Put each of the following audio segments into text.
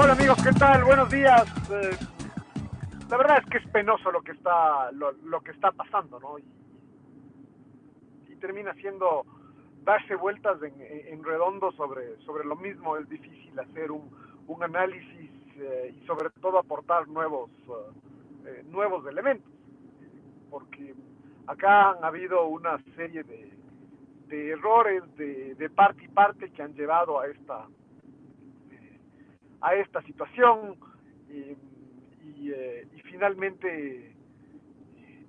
Hola amigos, ¿qué tal? Buenos días. Eh, la verdad es que es penoso lo que está, lo, que está pasando, ¿no? y termina siendo darse vueltas en, redondo sobre, sobre lo mismo, es difícil hacer un, un análisis eh, y sobre todo aportar nuevos, eh, eh, nuevos elementos, porque acá han habido una serie de, de errores de, parte y parte que han llevado a esta, a esta situación y, y finalmente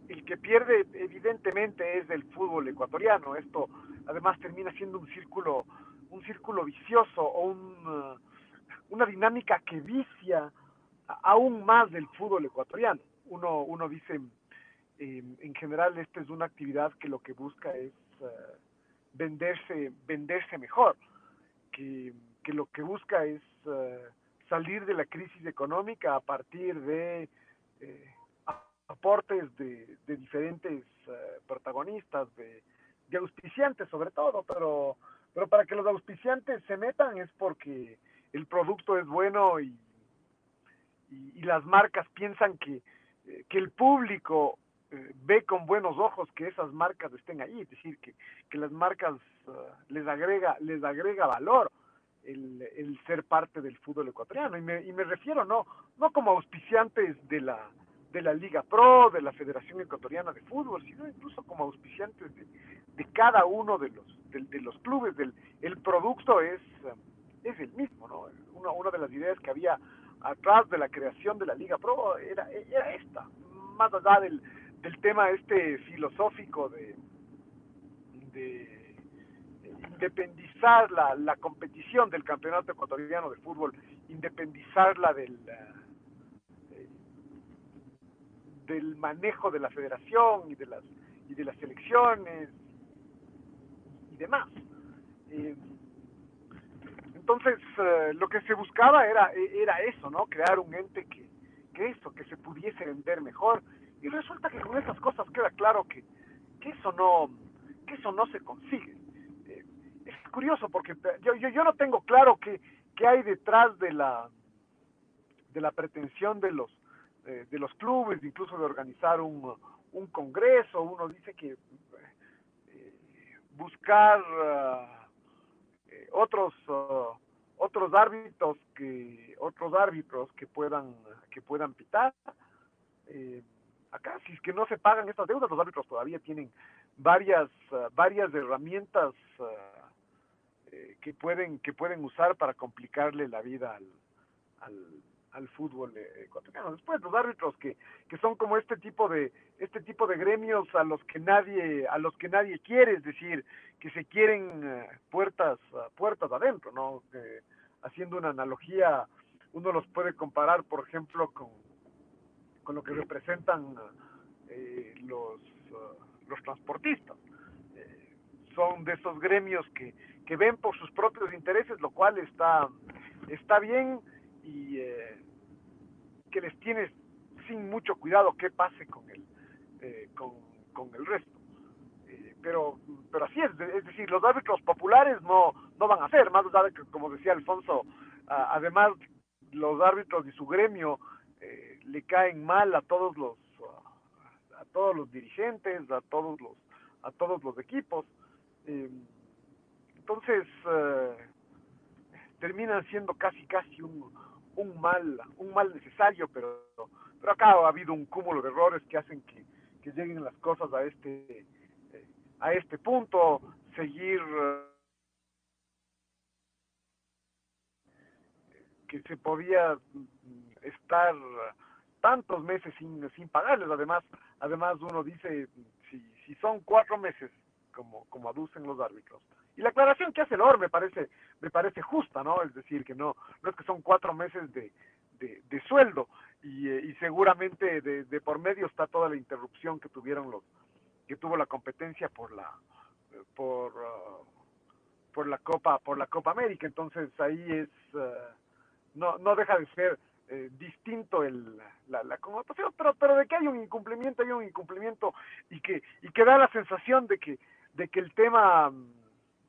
el que pierde evidentemente es el fútbol ecuatoriano. Esto además termina siendo un círculo, un círculo vicioso o uh, una dinámica que vicia aún más del fútbol ecuatoriano. Uno, uno dice, em, en general, esta es una actividad que lo que busca es uh, venderse, venderse mejor, que, lo que busca es salir de la crisis económica a partir de eh, aportes de, diferentes protagonistas, de, auspiciantes sobre todo, pero, pero para que los auspiciantes se metan es porque el producto es bueno y, y, las marcas piensan que, eh, que el público eh, ve con buenos ojos que esas marcas estén ahí, es decir, que, que las marcas les agrega les agrega valor el, ser parte del fútbol ecuatoriano y me, y me refiero no no como auspiciantes de la de la Liga Pro, de la Federación Ecuatoriana de Fútbol, sino incluso como auspiciantes de, de cada uno de los, de, los clubes. Del, el producto es, es el mismo, ¿no? Una, una de las ideas que había atrás de la creación de la Liga Pro era, era esta, más allá del, del tema este filosófico de, de independizar la, competición del campeonato ecuatoriano de fútbol, independizarla del del manejo de la federación y de las y de las elecciones y demás. Eh, entonces, eh, lo que se buscaba era, era eso, ¿no? Crear un ente que, que eso, que se pudiese vender mejor. Y resulta que con esas cosas queda claro que, que eso no que eso no se consigue. Curioso porque yo, yo, yo no tengo claro qué, qué hay detrás de la de la pretensión de los de los clubes, incluso de organizar un, un congreso, uno dice que eh, buscar eh, otros uh, otros árbitros que otros árbitros que puedan que puedan pitar. Eh, acá si es que no se pagan estas deudas los árbitros todavía tienen varias uh, varias herramientas uh, que pueden que pueden usar para complicarle la vida al, al al fútbol eh, ecuatoriano. Después los árbitros que, que son como este tipo de este tipo de gremios a los que nadie a los que nadie quiere, es decir, que se quieren eh, puertas puertas adentro, ¿no? haciendo una analogía, uno los puede comparar, por ejemplo, con con lo que representan eh, los los transportistas. son de esos gremios que que ven por sus propios intereses, lo cual está está bien y eh, que les tienes sin mucho cuidado qué pase con el, eh, con, con, el resto. Eh, pero, pero así es, es decir, los árbitros populares no, no van a hacer, más que, como decía Alfonso, además los árbitros y su gremio eh, le caen mal a todos los a todos los dirigentes, a todos los a todos los equipos. Entonces terminan siendo casi casi un, un mal un mal necesario pero pero acá ha habido un cúmulo de errores que hacen que, que lleguen las cosas a este eh, a este punto. Seguir eh, que se podía mm, estar tantos meses sin, sin pagarles. Además además uno dice si, si son cuatro meses como como aducen los árbitros y la aclaración que hace el OR me parece me parece justa no es decir que no no es que son cuatro meses de de, sueldo y, eh, y seguramente de, de, por medio está toda la interrupción que tuvieron los que tuvo la competencia por la por uh, por la Copa por la Copa América. Entonces ahí es uh, no no deja de ser eh, distinto el la, la connotación pero pero de que hay un incumplimiento hay un incumplimiento y que y que da la sensación de que de que el tema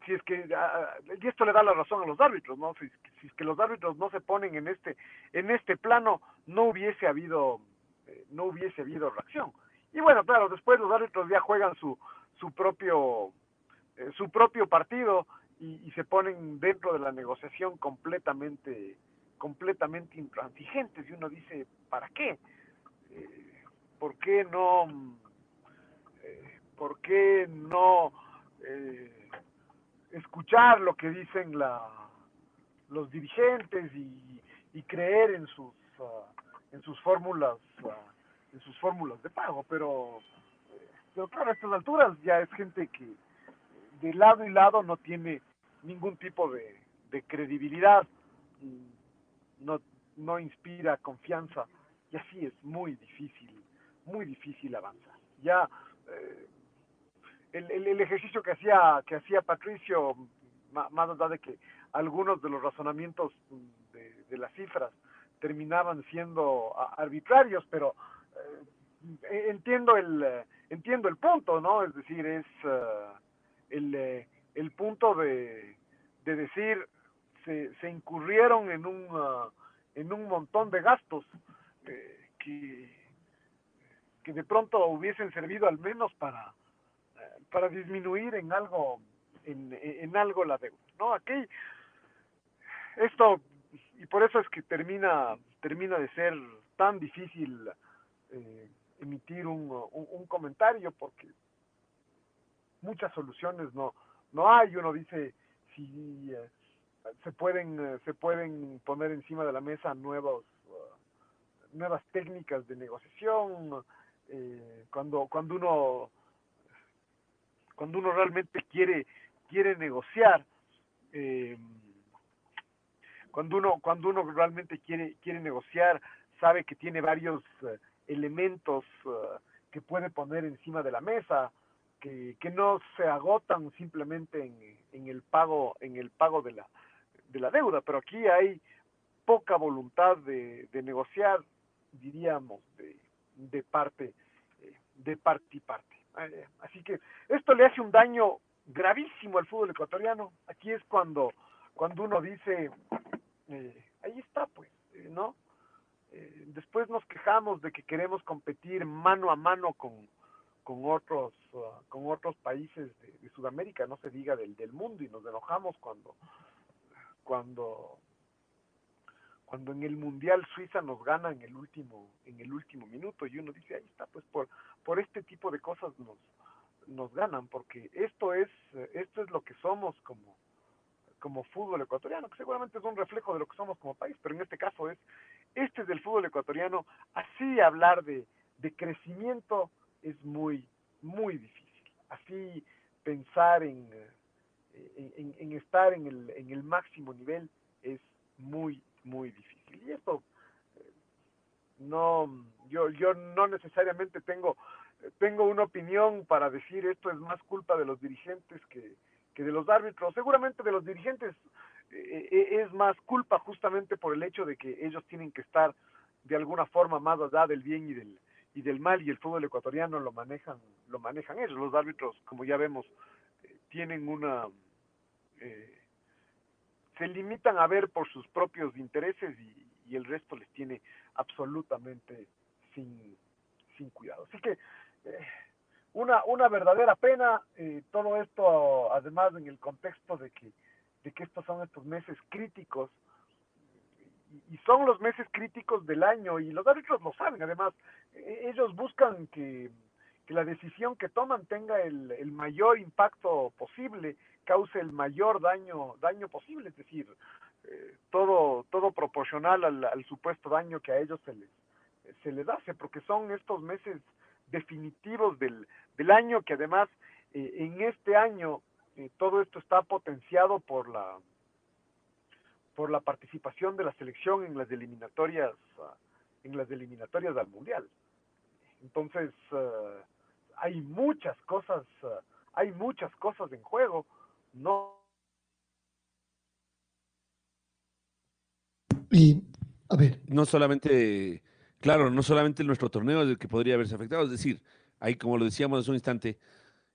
si es que uh, y esto le da la razón a los árbitros no si, es que los árbitros no se ponen en este en este plano no hubiese habido eh, no hubiese habido reacción. Y bueno claro después los árbitros ya juegan su su propio eh, su propio partido y, se ponen dentro de la negociación completamente completamente intransigentes. Y uno dice para qué eh, por qué no eh, por qué no escuchar lo que dicen la los dirigentes y, y creer en sus uh, en sus fórmulas uh, en sus fórmulas de pago pero pero claro a estas alturas ya es gente que de lado y lado no tiene ningún tipo de, de credibilidad, no, no inspira confianza y así es muy difícil, muy difícil avanzar. Ya eh, el, el, ejercicio que hacía que hacía Patricio, más allá de que algunos de los razonamientos de, las cifras terminaban siendo arbitrarios, pero eh, entiendo el entiendo el punto, ¿no? Es decir, es uh, el, eh, el punto de, de decir se, se incurrieron en un en un montón de gastos que que de pronto hubiesen servido al menos para para disminuir en algo en, en algo la deuda no aquí esto y por eso es que termina termina de ser tan difícil eh, emitir un, un, comentario porque muchas soluciones no no hay. Uno dice si eh, se pueden eh, se pueden poner encima de la mesa nuevos nuevas técnicas de negociación eh, cuando cuando uno cuando uno realmente quiere quiere negociar eh, cuando uno cuando uno realmente quiere quiere negociar sabe que tiene varios uh, elementos uh, que puede poner encima de la mesa que, que no se agotan simplemente en, en, el pago en el pago de la de la deuda. Pero aquí hay poca voluntad de, de negociar diríamos de, de parte de parte y parte eh, así que esto le hace un daño gravísimo al fútbol ecuatoriano. Aquí es cuando cuando uno dice eh, ahí está pues eh, no después nos quejamos de que queremos competir mano a mano con con otros uh, con otros países de, de, Sudamérica, no se diga del, del mundo y nos enojamos cuando cuando cuando en el mundial Suiza nos gana en el último en el último minuto y uno dice ahí está pues por por este tipo de cosas nos nos ganan porque esto es esto es lo que somos como como fútbol ecuatoriano que seguramente es un reflejo de lo que somos como país pero en este caso es este es del fútbol ecuatoriano así hablar de de crecimiento es muy, muy difícil. Así pensar en, en, en, estar en el, en el máximo nivel es muy, muy difícil. Y esto no, yo, yo no necesariamente tengo, tengo una opinión para decir esto es más culpa de los dirigentes que, que de los árbitros. Seguramente de los dirigentes eh, es más culpa justamente por el hecho de que ellos tienen que estar de alguna forma más allá del bien y del, y del mal y el fútbol ecuatoriano lo manejan lo manejan ellos los árbitros como ya vemos eh, tienen una eh, se limitan a ver por sus propios intereses y, el resto les tiene absolutamente sin sin cuidado. Así que eh, una una verdadera pena eh, todo esto además en el contexto de que de que estos son estos meses críticos y, son los meses críticos del año y los árbitros lo saben, además e- ellos buscan que, que la decisión que toman tenga el mayor impacto posible, cause el mayor daño daño posible, es decir, eh, todo todo proporcional al, supuesto daño que a ellos se les se les hace, porque son estos meses definitivos del, del año que además eh, en este año eh, todo esto está potenciado por la por la participación de la selección en las eliminatorias ah, en las eliminatorias al mundial. Entonces ah, hay muchas cosas ah, hay muchas cosas en juego no Y, a ver, no solamente, claro, no solamente nuestro torneo es el que podría haberse afectado, es decir, ahí como lo decíamos hace un instante,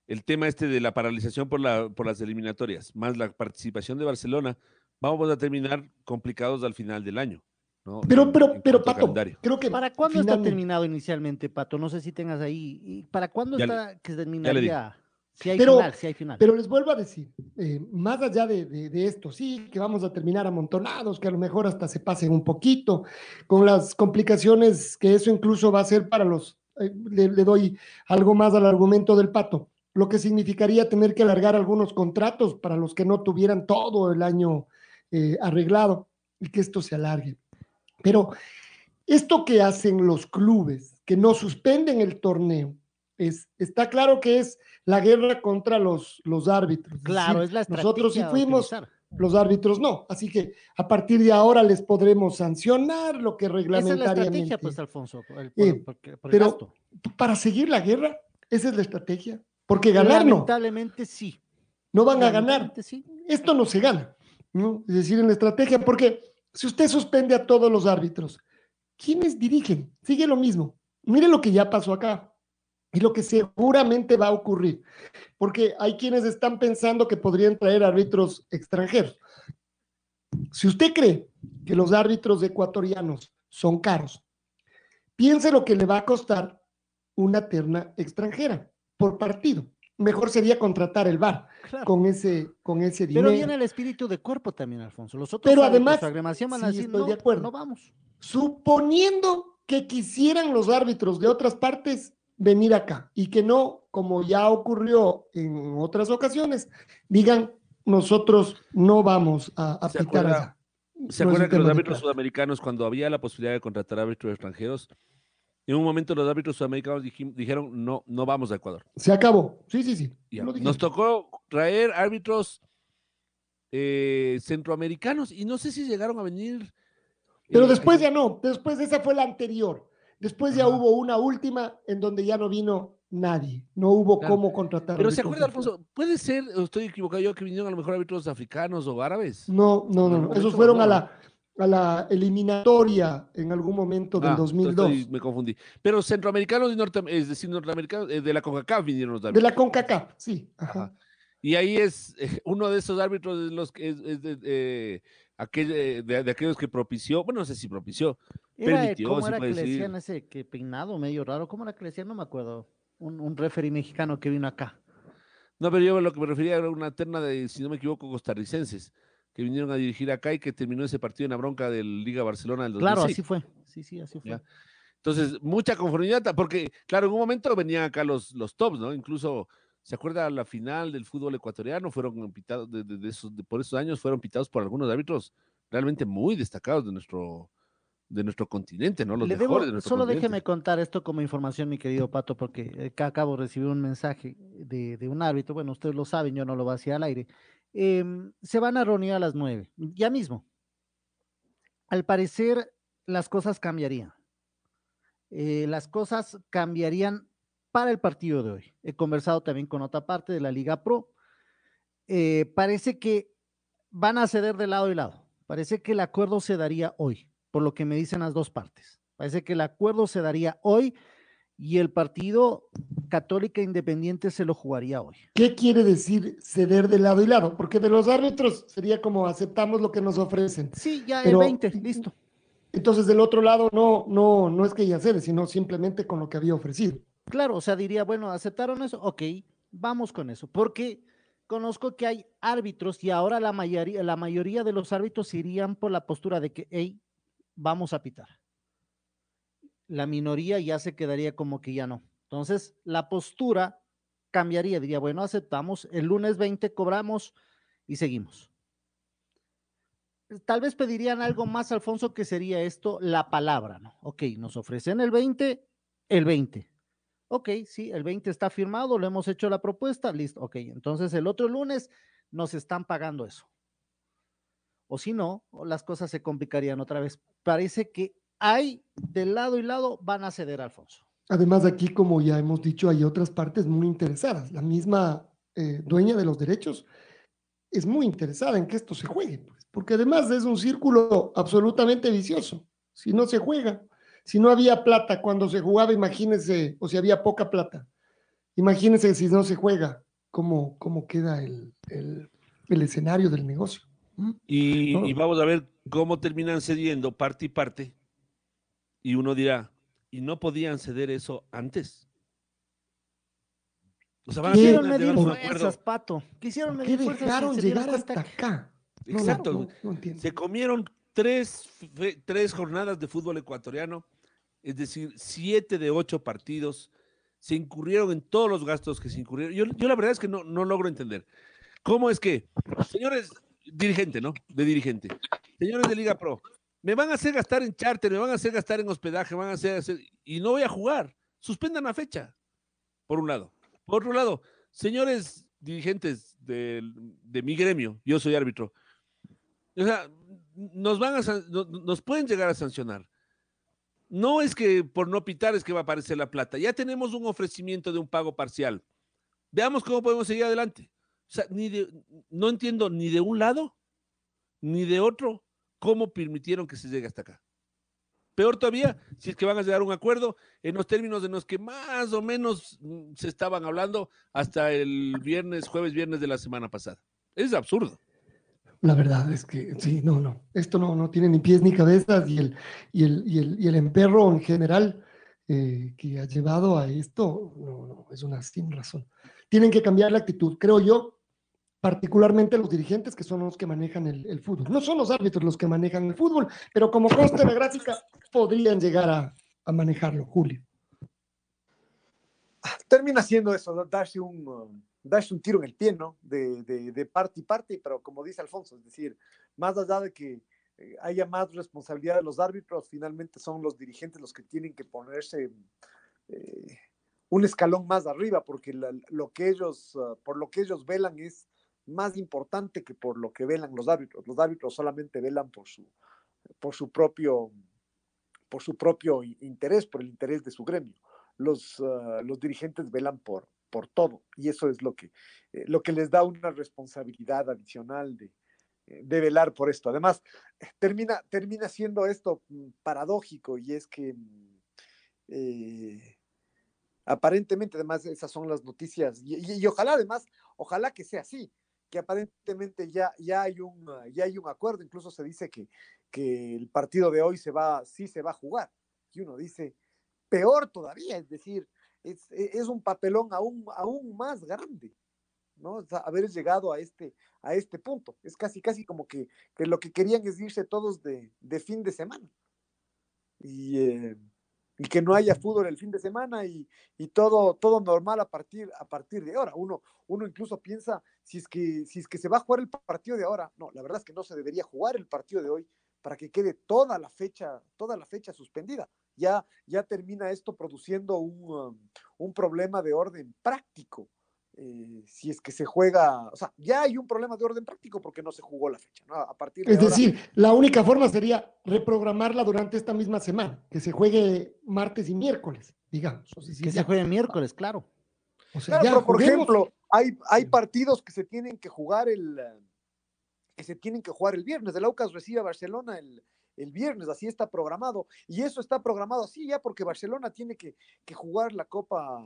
el tema este de la paralización por, la, por las eliminatorias, más la participación de Barcelona, vamos a terminar complicados al final del año. ¿no? pero, pero, pero, Pato, calendario. creo que ¿Para cuándo está terminado inicialmente, Pato? No sé si tengas ahí. ¿y ¿Para cuándo Ya le- está que le terminaría? Si hay Pero- final, si hay final. Pero les vuelvo a decir, eh, más allá de, de- de esto, sí, que vamos a terminar amontonados, que a lo mejor hasta se pasen un poquito, con las complicaciones que eso incluso va a ser para los, eh, le, le doy algo más al argumento del pato, lo que significaría tener que alargar algunos contratos para los que no tuvieran todo el año eh, arreglado y que esto se alargue. Pero esto que hacen los clubes, que no suspenden el torneo, es, está claro que es la guerra contra los, los árbitros. Es claro, decir, es la estrategia. nosotros sí fuimos, los árbitros no. Así que a partir de ahora les podremos sancionar lo que Esa es la reglamentariamente. estrategia, pues, Alfonso, por Eh, por- porque- por el pero gasto. Para seguir la guerra, esa es la estrategia. Porque ganar no, Lamentablemente sí. no van a ganar. Sí. Esto no se gana, ¿no? Es decir, en la estrategia, porque si usted suspende a todos los árbitros, ¿quiénes dirigen? Sigue lo mismo. Mire lo que ya pasó acá y lo que seguramente va a ocurrir, porque hay quienes están pensando que podrían traer árbitros extranjeros. Si usted cree que los árbitros ecuatorianos son caros, piense lo que le va a costar una terna extranjera por partido. Mejor sería contratar el Claro. con ese, con ese dinero. Pero viene el espíritu de cuerpo también, Alfonso. Los otros Pero además, su agremación van a sí, decir, estoy no, de acuerdo. no vamos. suponiendo que quisieran los árbitros de otras partes venir acá y que no, como ya ocurrió en otras ocasiones, digan nosotros no vamos a, a ¿Se pitar acuerda- allá. ¿Se No acuerdan que los árbitros sudamericanos, cuando había la posibilidad de contratar árbitros extranjeros, en un momento los árbitros sudamericanos dijim- dijeron, no, no vamos a Ecuador. Se acabó. Sí, sí, sí. Ya. Nos tocó traer árbitros eh, centroamericanos y no sé si llegaron a venir. Pero eh, después ya no. Después esa fue la anterior. Después ya Ajá. hubo una última en donde ya no vino nadie. No hubo Claro. cómo contratar. Pero ¿se acuerda, de. Alfonso? ¿Puede ser, o estoy equivocado yo, que vinieron a lo mejor árbitros africanos o árabes? No, no, no. Esos fueron a la, a la eliminatoria en algún momento del Ah, 2002. estoy- me confundí. Pero centroamericanos y norte, es decir, norteamericanos, eh, de la CONCACAF vinieron los De árbitros. la CONCACAF, sí. Ajá. Ajá. Y ahí es eh, uno de esos árbitros de los que es, es de, eh, aquel, eh, de, de aquellos que propició, bueno, no sé si propició, Era, Permitió, ¿Cómo era que le decían ese que peinado medio raro? ¿Cómo era que le decían? No me acuerdo. Un, un referee mexicano que vino acá. No, pero yo lo que me refería era una terna de, si no me equivoco, costarricenses, que vinieron a dirigir acá y que terminó ese partido en la bronca del Liga Barcelona del 2006. Claro, así fue. Sí, sí, así fue. Ya. Entonces, mucha conformidad, porque, claro, en un momento venían acá los, los tops, ¿no? Incluso, ¿se acuerda la final del fútbol ecuatoriano? Fueron pitados, de, de- de esos, de- por esos años, fueron pitados por algunos árbitros realmente muy destacados de nuestro, de nuestro continente, ¿no? Los Le mejores debo, de nuestro solo continente. déjeme contar esto como información, mi querido Pato, porque acabo de recibir un mensaje de, de un árbitro. Bueno, ustedes lo saben, yo no lo voy a decir al aire. Em, se van a reunir a las nueve, ya mismo. Al parecer, las cosas cambiarían. Eh, las cosas cambiarían para el partido de hoy. He conversado también con otra parte de la Liga Pro. Eh, parece que van a ceder de lado y lado. Parece que el acuerdo se daría hoy, por lo que me dicen las dos partes. Parece que el acuerdo se daría hoy y el partido Católica Independiente se lo jugaría hoy. ¿Qué quiere decir ceder de lado y lado? Porque de los árbitros sería como aceptamos lo que nos ofrecen. Sí, ya Pero- el 20, listo. Entonces del otro lado no, no, no es que ya cede, sino simplemente con lo que había ofrecido. Claro, o sea, diría, bueno, ¿aceptaron eso? Ok, vamos con eso. Porque conozco que hay árbitros y ahora la mayoría, la mayoría de los árbitros irían por la postura de que, hey, vamos a pitar. La minoría ya se quedaría como que ya no. Entonces, la postura cambiaría, diría, bueno, aceptamos, el lunes 20 cobramos y seguimos. Tal vez pedirían algo más, Alfonso, que sería esto, la palabra, ¿no? Ok, nos ofrecen el 20, el 20. Ok, sí, el 20 está firmado, le hemos hecho la propuesta, listo, ok. Entonces el otro lunes nos están pagando eso. O si no, las cosas se complicarían otra vez. Parece que hay de lado y lado van a ceder, Alfonso. Además, aquí, como ya hemos dicho, hay otras partes muy interesadas. La misma eh, dueña de los derechos es muy interesada en que esto se juegue, pues, porque además es un círculo absolutamente vicioso. Si no se juega, si no había plata cuando se jugaba, imagínense, o si había poca plata, imagínense si no se juega, cómo, cómo queda el, el, el escenario del negocio. Y, No. y vamos a ver cómo terminan cediendo parte y parte. Y uno dirá, ¿y no podían ceder eso antes? O sea, van a Quisieron medir fuerzas, Pato. Quisieron ¿Por qué medir fuerzas. dejaron llegar cuenta hasta acá? Exacto. no, no entiendo. Se comieron tres, fe- tres jornadas de fútbol ecuatoriano, es decir, siete de ocho partidos. Se incurrieron en todos los gastos que se incurrieron. Yo, yo la verdad es que no, no logro entender. ¿Cómo es que, señores, dirigente, ¿no? De dirigente, señores de Liga Pro, me van a hacer gastar en charter, me van a hacer gastar en hospedaje, van a hacer, y no voy a jugar. Suspendan la fecha, por un lado. Por otro lado, señores dirigentes del- de mi gremio, yo soy árbitro, o sea, nos van a nos pueden llegar a sancionar. No es que por no pitar es que va a aparecer la plata. Ya tenemos un ofrecimiento de un pago parcial. Veamos cómo podemos seguir adelante. O sea, ni de- no entiendo ni de un lado ni de otro cómo permitieron que se llegue hasta acá. Peor todavía, si es que van a llegar a un acuerdo en los términos en los que más o menos mm, se estaban hablando hasta el viernes, jueves, viernes de la semana pasada. Es absurdo. La verdad es que sí, no, no. Esto no, no tiene ni pies ni cabezas y el, y el, y el, y el emperro en general eh, que ha llevado a esto, no, no, es una sin razón. Tienen que cambiar la actitud, creo yo, particularmente los dirigentes que son los que manejan el, fútbol. No son los árbitros los que manejan el fútbol, pero como consta en la gráfica, podrían llegar a, a manejarlo, Julio. termina siendo eso, darse un, um, darse un tiro en el pie, ¿no? De, de, de parte y parte, pero como dice Alfonso, es decir, más allá de que eh, haya más responsabilidad de los árbitros, finalmente son los dirigentes los que tienen que ponerse eh, un escalón más arriba, porque lo que ellos, uh, por lo que ellos velan es más importante que por lo que velan los árbitros. Los árbitros solamente velan por su, por su propio, por su propio interés, por el interés de su gremio los, ah, los dirigentes velan por, por todo y eso es lo que, eh, lo que les da una responsabilidad adicional de, eh, de velar por esto. Además, termina, termina siendo esto mm, paradójico y es que mm, eh, aparentemente, además, esas son las noticias y ojalá además, ojalá que sea así, que aparentemente ya, ya, hay un, ah, ya hay un acuerdo, incluso se dice que, que el partido de hoy se va, sí se va a jugar. Y uno dice, peor todavía, es decir, es, e- es un papelón aún, aún más grande, ¿no? Haber llegado a este, a este punto. Es casi, casi como que, que lo que querían es irse todos de, de fin de semana. Y, eh, y que no haya fútbol el fin de semana y, y todo, todo normal a partir, a partir de ahora. Uno, uno incluso piensa, si es, que, si es que se va a jugar el partido de ahora, no, la verdad es que no se debería jugar el partido de hoy para que quede toda la fecha, toda la fecha suspendida ya, ya termina esto produciendo un, um, un problema de orden práctico. Eh, si es que se juega, o sea, ya hay un problema de orden práctico porque no se jugó la fecha, ¿no? A partir de Es ahora, decir, la única forma sería reprogramarla durante esta misma semana, que se juegue martes y miércoles, digamos. O sea, sí, Que ya. se juegue miércoles, claro. O sea, Claro, ya, pero por juguemos. ejemplo, hay, hay partidos que se tienen que jugar el que se tienen que jugar el viernes. El Aucas recibe a Barcelona el, el viernes, así está programado. Y eso está programado así ya porque Barcelona tiene que, que jugar la Copa,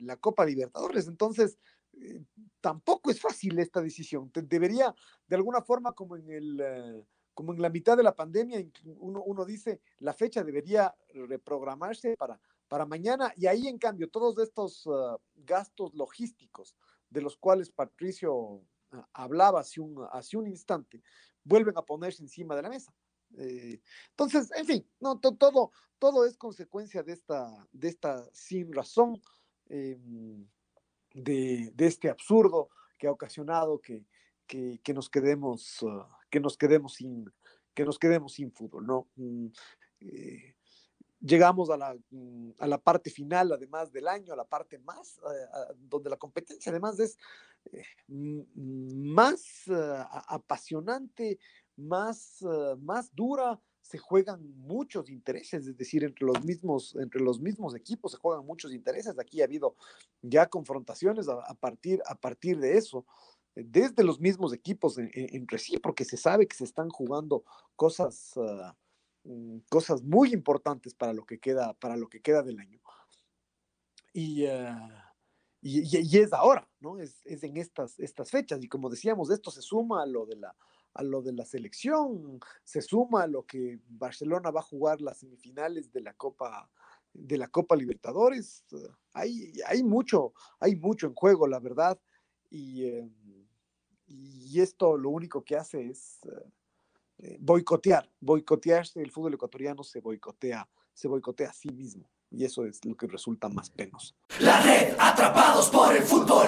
la Copa Libertadores. Entonces, eh, tampoco es fácil esta decisión. Debería, de alguna forma, como en el eh, como en la mitad de la pandemia, uno, uno dice, la fecha debería reprogramarse para, para mañana y ahí, en cambio, todos estos ah, gastos logísticos de los cuales Patricio ah, hablaba hace un, hace un instante, vuelven a ponerse encima de la mesa. Eh, entonces, en fin, no, todo, todo es consecuencia de esta, de esta sin razón, em, de, este absurdo que ha ocasionado que, que, nos quedemos, uh, que nos quedemos sin, que nos quedemos sin fútbol, ¿no? Mm, eh, llegamos a la, mm, a la parte final, además del año, a la parte más, donde la competencia además es eh, más uh, apasionante, más, uh, más dura, se juegan muchos intereses, es decir, entre los mismos, entre los mismos equipos se juegan muchos intereses. Aquí ha habido ya confrontaciones a, partir, a partir de eso desde los mismos equipos entre sí, porque se sabe que se están jugando cosas, uh, cosas muy importantes para lo que queda, para lo que queda del año. Y, uh, y, y, es ahora, ¿no? Es, es, en estas, estas fechas. Y como decíamos, esto se suma a lo de la, a lo de la selección, se suma a lo que Barcelona va a jugar las semifinales de la Copa de la Copa Libertadores. Hay, hay mucho, hay mucho en juego, la verdad. Y, eh, y esto lo único que hace es eh, boicotear, boicotearse, el fútbol ecuatoriano se boicotea, se boicotea a sí mismo y eso es lo que resulta más penoso. La red atrapados por el fútbol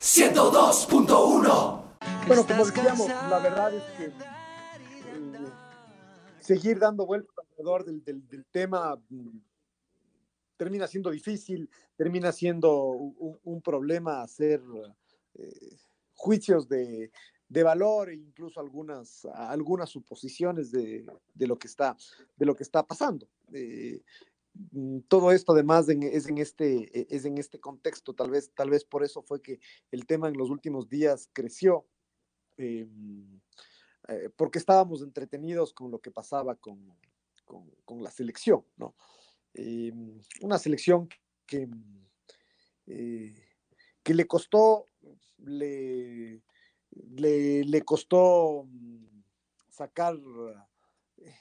102.1 Bueno, como decíamos, la verdad es que eh, seguir dando vueltas alrededor del, del, del tema mm, termina siendo difícil, termina siendo un, un problema hacer eh, juicios de, de valor e incluso algunas, algunas suposiciones de, de, lo que está, de lo que está pasando. Eh, mm, todo esto además en, es, en este, e, es en este contexto, tal vez, tal vez por eso fue que el tema en los últimos días creció, eh, eh, porque estábamos entretenidos con lo que pasaba con, con, la selección, ¿no? Eh, una selección que, eh, que le costó le, le, le costó mm, sacar, eh,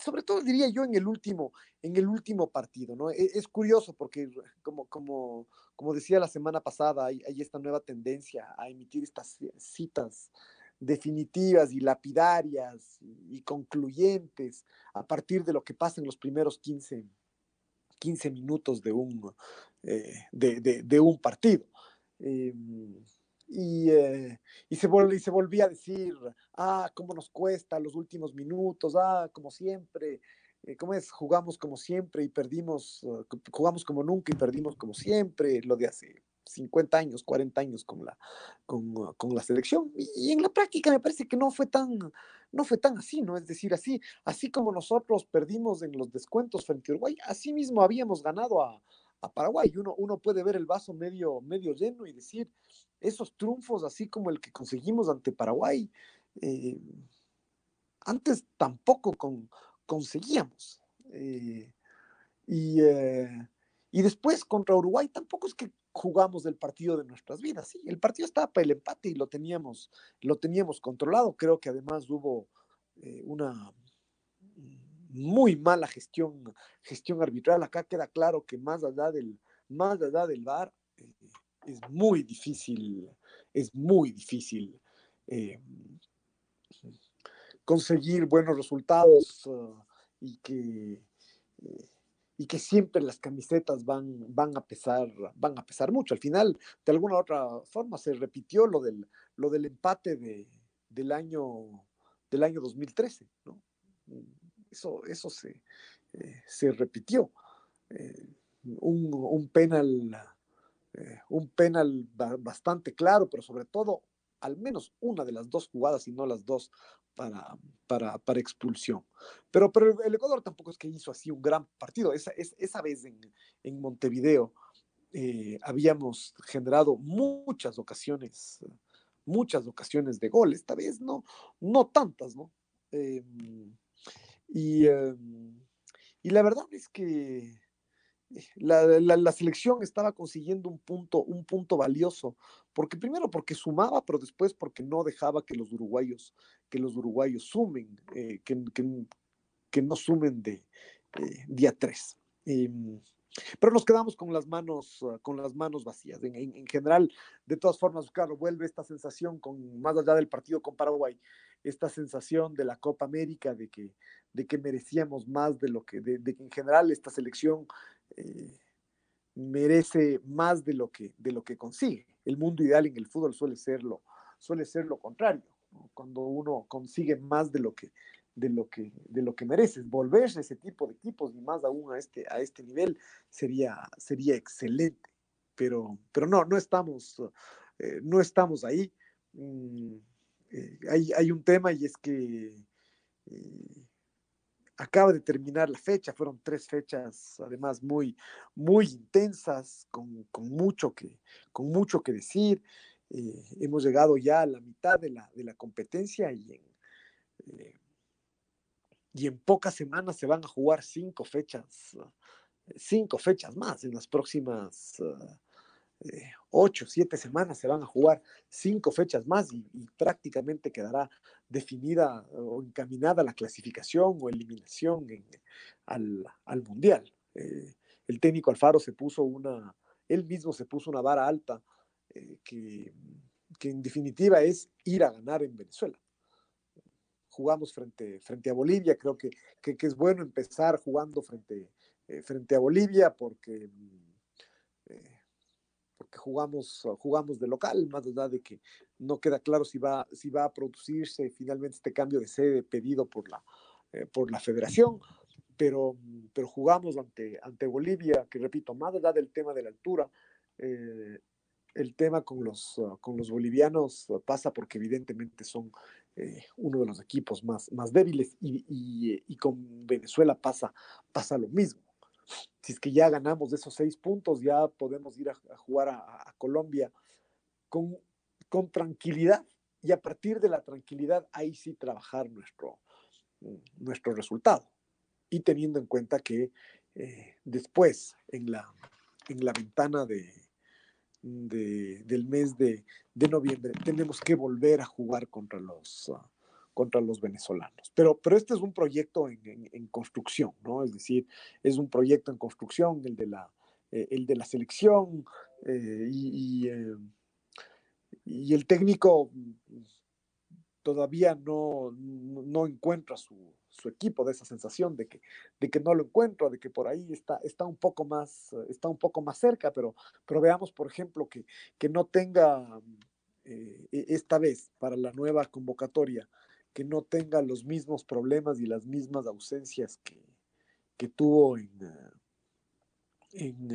sobre todo diría yo en el último, en el último partido, ¿no? Es, es curioso porque como, como, como decía la semana pasada, hay, esta nueva tendencia a emitir estas citas definitivas y lapidarias y, concluyentes a partir de lo que pasa en los primeros 15, 15 minutos de un, eh, de, de, un partido. Eh, y, eh, y, se vol y se volvía a decir, ah, cómo nos cuesta los últimos minutos, ah, como siempre, eh, ¿cómo es? Jugamos como siempre y perdimos, jugamos como nunca y perdimos como siempre, lo de hace 50 años, 40 años con la, con, uh, con la selección. Y, en la práctica me parece que no fue tan, no fue tan así, ¿no? Es decir, así, así como nosotros perdimos en los descuentos frente a Uruguay, así mismo habíamos ganado a, a Paraguay. Uno, uno puede ver el vaso medio, medio lleno y decir, esos triunfos, así como el que conseguimos ante Paraguay, eh, antes tampoco con, conseguíamos. Eh, y, eh, y, después contra Uruguay tampoco es que jugamos el partido de nuestras vidas. Sí, el partido estaba para el empate y lo teníamos, lo teníamos controlado. Creo que además hubo eh, una muy mala gestión, gestión arbitral. Acá queda claro que más allá del, más allá del VAR, eh, es muy difícil, es muy difícil eh, conseguir buenos resultados uh, y que y que siempre las camisetas van, van, a pesar, van a pesar mucho. Al final, de alguna u otra forma, se repitió lo del, lo del empate de, del, año, del año 2013. ¿no? Eso, eso se, eh, se repitió. Eh, un, un, penal, eh, un penal bastante claro, pero sobre todo al menos una de las dos jugadas y no las dos para, para, para expulsión. Pero, pero, el Ecuador tampoco es que hizo así un gran partido. Esa, es, esa vez en, en Montevideo eh, habíamos generado muchas ocasiones, muchas ocasiones de gol. Esta vez no, no tantas, ¿no? Eh, y, eh, y, la verdad es que la, la, selección estaba consiguiendo un punto, un punto valioso, porque primero porque sumaba, pero después porque no dejaba que los uruguayos, que los uruguayos sumen, eh, que, que, que, no sumen de eh, día 3. Eh, pero nos quedamos con las manos, uh, con las manos vacías. En, en, en, general, de todas formas, claro, vuelve esta sensación con más allá del partido con Paraguay, esta sensación de la Copa América de que, de que merecíamos más de lo que, de que en general esta selección eh, merece más de lo que, de lo que consigue. El mundo ideal en el fútbol suele ser lo, suele ser lo contrario, cuando uno consigue más de lo que, de lo que, de lo que mereces. Volverse ese tipo de equipos y más aún a este, a este nivel sería, sería excelente. Pero, pero no, no estamos, eh, no estamos ahí. Mm, eh, hay, hay, un tema y es que acaba de terminar la fecha, fueron tres fechas además muy, muy intensas, con, con mucho, que, con mucho que decir. Eh, hemos llegado ya a la mitad de la, de la competencia y en, eh, y en pocas semanas se van a jugar cinco fechas, cinco fechas más en las próximas uh, eh, ocho, siete semanas se van a jugar cinco fechas más y, y, prácticamente quedará definida o encaminada la clasificación o eliminación en, al, al, Mundial. Eh, el técnico Alfaro se puso una, él mismo se puso una vara alta eh, que, que, en definitiva es ir a ganar en Venezuela. Jugamos frente, frente a Bolivia, creo que, que, que es bueno empezar jugando frente, eh, frente a Bolivia porque jugamos, jugamos de local, más allá de que no queda claro si va, si va a producirse finalmente este cambio de sede pedido por la, eh, por la federación, pero, pero jugamos ante, ante Bolivia, que repito, más allá del tema de la altura, eh, el tema con los, uh, con los bolivianos pasa porque evidentemente son eh, uno de los equipos más, más débiles y, y, y con Venezuela pasa, pasa lo mismo si es que ya ganamos esos seis puntos, ya podemos ir a, jugar a, Colombia con, con, tranquilidad y a partir de la tranquilidad ahí sí trabajar nuestro, nuestro resultado. Y teniendo en cuenta que eh, después, en la, en la ventana de, de, del mes de, de, noviembre, tenemos que volver a jugar contra los, uh, contra los venezolanos. Pero, pero este es un proyecto en, construcción, ¿no? Es decir, es un proyecto en construcción, el de la, eh, el de la selección eh, y, y, eh, y, el técnico todavía no, no encuentra su, su, equipo de esa sensación de que, de que no lo encuentra, de que por ahí está, está, un, poco más, está un poco más cerca, pero, pero veamos, por ejemplo, que, que no tenga e, esta vez para la nueva convocatoria que no tenga los mismos problemas y las mismas ausencias que, que tuvo en, en,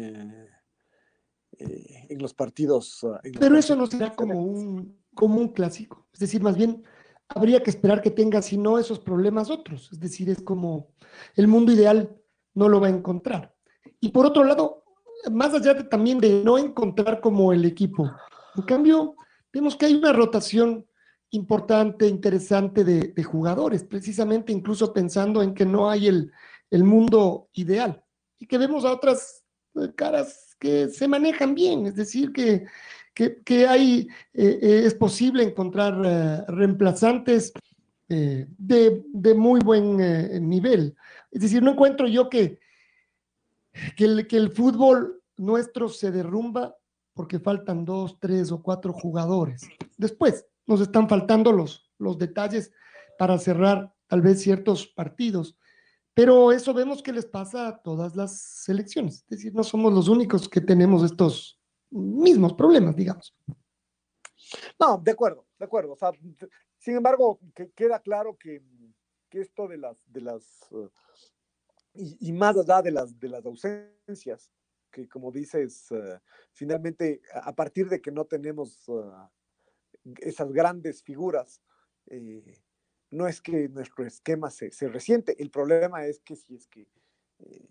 eh, en, los partidos. En Pero los eso no será como un, como un clásico. Es decir, más bien habría que esperar que tenga, si no, esos problemas otros. Es decir, es como el mundo ideal no lo va a encontrar. Y por otro lado, más allá de, también de no encontrar como el equipo, en cambio, vemos que hay una rotación importante, interesante de, jugadores, precisamente incluso pensando en que no hay el, el, mundo ideal y que vemos a otras eh, caras que se manejan bien, es decir, que, que, que hay, eh, eh, es posible encontrar reemplazantes de, de, muy buen nivel. Es decir, no encuentro yo que, que, el, que el fútbol nuestro se derrumba porque faltan dos, tres o cuatro jugadores. Después, nos están faltando los, los detalles para cerrar tal vez ciertos partidos. Pero eso vemos que les pasa a todas las selecciones. Es decir, no somos los únicos que tenemos estos mismos problemas, digamos. No, de acuerdo, de acuerdo. Sin embargo, que queda claro que, que, esto de las, de las uh, y, más allá de las, de las ausencias, que como dices, uh, finalmente, a partir de que no tenemos uh, esas grandes figuras, eh, no es que nuestro esquema se, se, resiente, el problema es que si es que eh,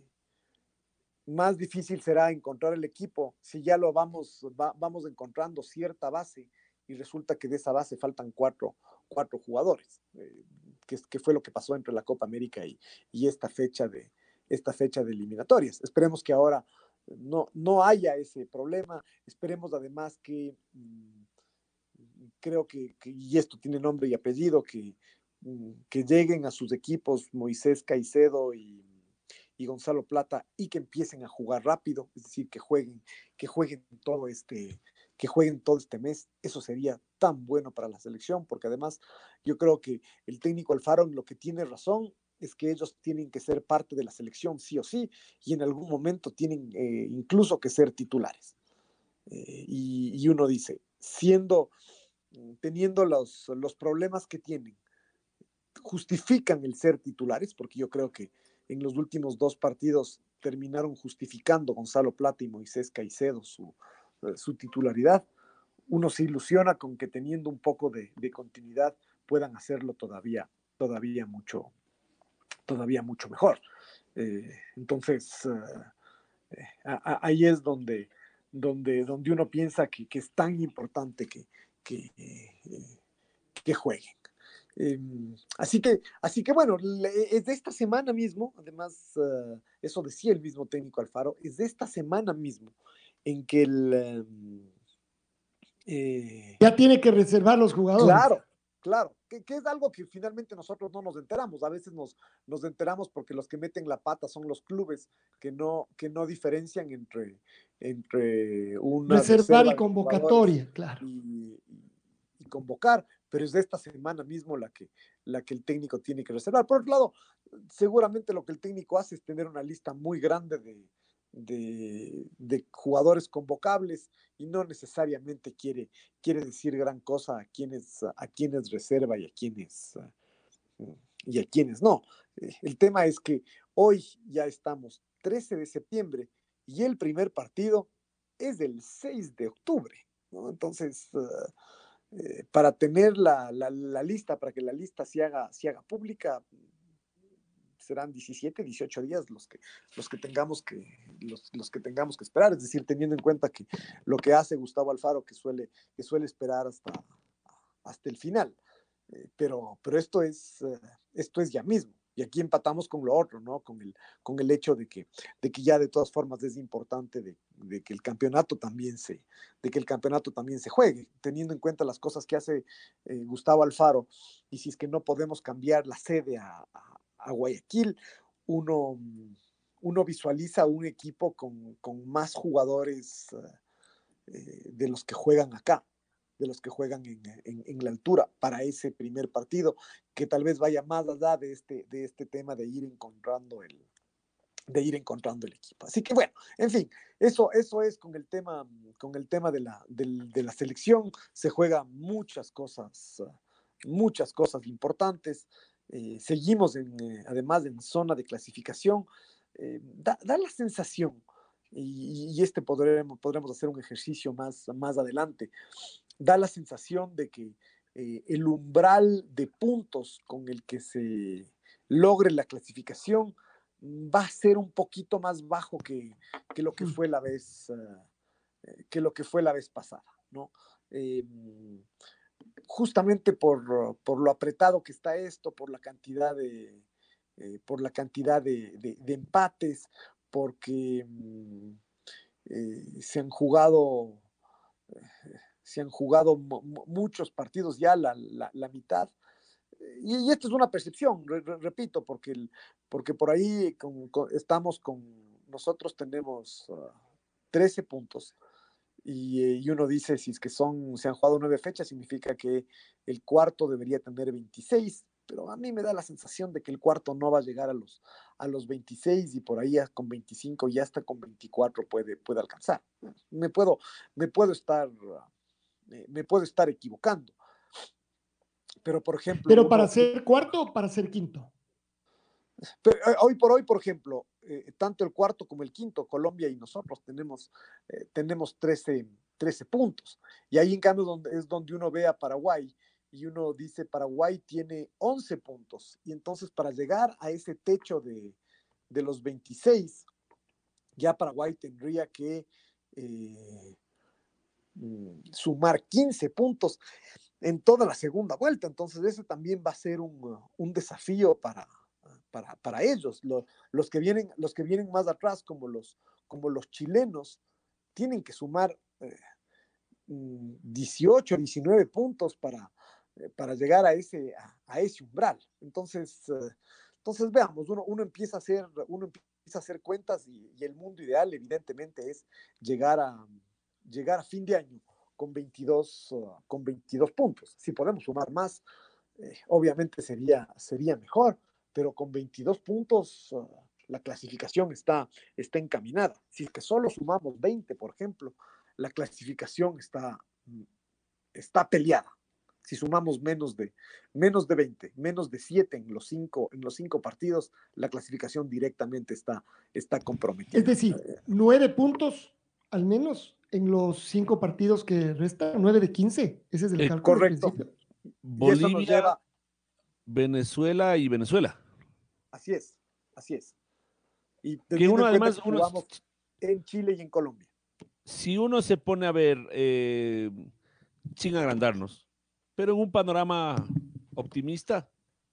más difícil será encontrar el equipo si ya lo vamos, va, vamos encontrando cierta base y resulta que de esa base faltan cuatro, cuatro jugadores, eh, que, que, fue lo que pasó entre la Copa América y, y, esta, fecha de, esta fecha de eliminatorias. Esperemos que ahora no, no haya ese problema, esperemos además que... Mmm, creo que, y esto tiene nombre y apellido, que, mm, que lleguen a sus equipos Moisés Caicedo y, y Gonzalo Plata y que empiecen a jugar rápido, es decir, que jueguen, que jueguen todo este, que jueguen todo este mes, eso sería tan bueno para la selección, porque además yo creo que el técnico Alfaro lo que tiene razón es que ellos tienen que ser parte de la selección sí o sí, y en algún momento tienen eh, incluso que ser titulares. Eh, y, uno dice, siendo, teniendo los, los problemas que tienen, justifican el ser titulares, porque yo creo que en los últimos dos partidos terminaron justificando Gonzalo Plata y Moisés Caicedo su, eh, su titularidad. Uno se ilusiona con que teniendo un poco de, de continuidad puedan hacerlo todavía, todavía mucho, todavía mucho mejor. Eh, entonces, eh, ahí es donde, donde, donde uno piensa que, que es tan importante que, que, eh, que jueguen. Em, así que, así que bueno, es de esta semana mismo, además, uh, eso decía el mismo técnico Alfaro, es de esta semana mismo en que el... Um, eh, ya tiene que reservar los jugadores. Claro, claro, que, que, es algo que finalmente nosotros no nos enteramos. A veces nos, nos enteramos porque los que meten la pata son los clubes que no, que no diferencian entre, entre una reservar y convocatoria, claro. Y, y, convocar, pero es de esta semana mismo la que, la que el técnico tiene que reservar. Por otro lado, seguramente lo que el técnico hace es tener una lista muy grande de, de, de, jugadores convocables y no necesariamente quiere, quiere decir gran cosa a quienes, a quienes reserva y a quienes, y a quienes no. Eh, el tema es que hoy ya estamos 13 de septiembre y el primer partido es del 6 de octubre. Entonces, uh, eh, para tener la, la, la, lista, para que la lista se haga, se haga pública, serán 17, 18 días los que, los que, tengamos, que, los, los, que tengamos que esperar, es decir, teniendo en cuenta que lo que hace Gustavo Alfaro, que suele, que suele esperar hasta, hasta el final. Eh, pero, pero esto, es, uh, esto es ya mismo. Y aquí empatamos con lo otro, ¿no? Con el, con el hecho de que, de que ya de todas formas es importante de, de, que el campeonato también se, de que el campeonato también se juegue, teniendo en cuenta las cosas que hace eh, Gustavo Alfaro, y si es que no podemos cambiar la sede a, a, a Guayaquil, uno, uno, visualiza un equipo con, con más jugadores eh, de los que juegan acá de los que juegan en, en, la altura para ese primer partido, que tal vez vaya más allá de este, de este tema de ir encontrando el de ir encontrando el equipo. Así que bueno, en fin, eso, eso es con el tema, con el tema de la, de, de la selección, se juegan muchas cosas, muchas cosas importantes. Eh, seguimos en, eh, además en zona de clasificación, eh, da, da, la sensación, y, y, este podremos, podremos hacer un ejercicio más, más adelante, da la sensación de que el umbral de puntos con el que se logre la clasificación va a ser un poquito más bajo que, que lo que fue la vez que lo que fue la vez pasada, ¿no? Justamente por, por, lo apretado que está esto, por la cantidad de eh, por la cantidad de, empates, porque eh, se han jugado se han jugado muchos partidos ya, la, la, mitad. Y, y, esto es una percepción, re, re, repito, porque, porque por ahí estamos con, nosotros tenemos uh, 13 puntos. Y, eh, y, uno dice, si es que son, se han jugado nueve fechas, significa que el cuarto debería tener 26, pero a mí me da la sensación de que el cuarto no va a llegar a los, a los 26 y por ahí con 25 y hasta con 24 puede, puede alcanzar. Me puedo, me puedo estar me, me puedo estar equivocando. Pero, por ejemplo. ¿Pero para uno, ser cuarto o para ser quinto? Pero, eh, hoy por hoy, por ejemplo, eh, tanto el cuarto como el quinto, Colombia y nosotros tenemos, eh, tenemos 13, 13 puntos. Y ahí, en cambio, donde, es donde uno ve a Paraguay y uno dice Paraguay tiene 11 puntos. Y entonces, para llegar a ese techo de, de los 26, ya Paraguay tendría que. Eh, Mm, sumar 15 puntos en toda la segunda vuelta. Entonces, ese también va a ser un, un desafío para, para, para ellos. Los, los, que vienen, los que vienen más atrás, como los, como los chilenos, tienen que sumar eh, 18, 19 puntos para, eh, para llegar a ese, a, ese umbral. Entonces, eh, entonces veamos, uno, uno, empieza a hacer, uno empieza a hacer cuentas y, el mundo ideal evidentemente es llegar a, llegar a fin de año con 22, uh, con 22 puntos. Si podemos sumar más, eh, obviamente sería, sería mejor, pero con 22 puntos uh, la clasificación está, está encaminada. Si es que solo sumamos 20, por ejemplo, la clasificación está, mm, está peleada. Si sumamos menos de, menos de 20, menos de 7 en los, cinco, en los cinco partidos, la clasificación directamente está, está comprometida. Es decir, nueve puntos al menos en los cinco partidos que restan, 9 de 15. Ese es el Eh, cálculo. correcto. Bolivia, lleva, Venezuela y Venezuela. Así es, así es. Y Que uno además, que uno, jugamos en Chile y en Colombia. si uno se pone a ver, eh, sin agrandarnos, pero en un panorama optimista,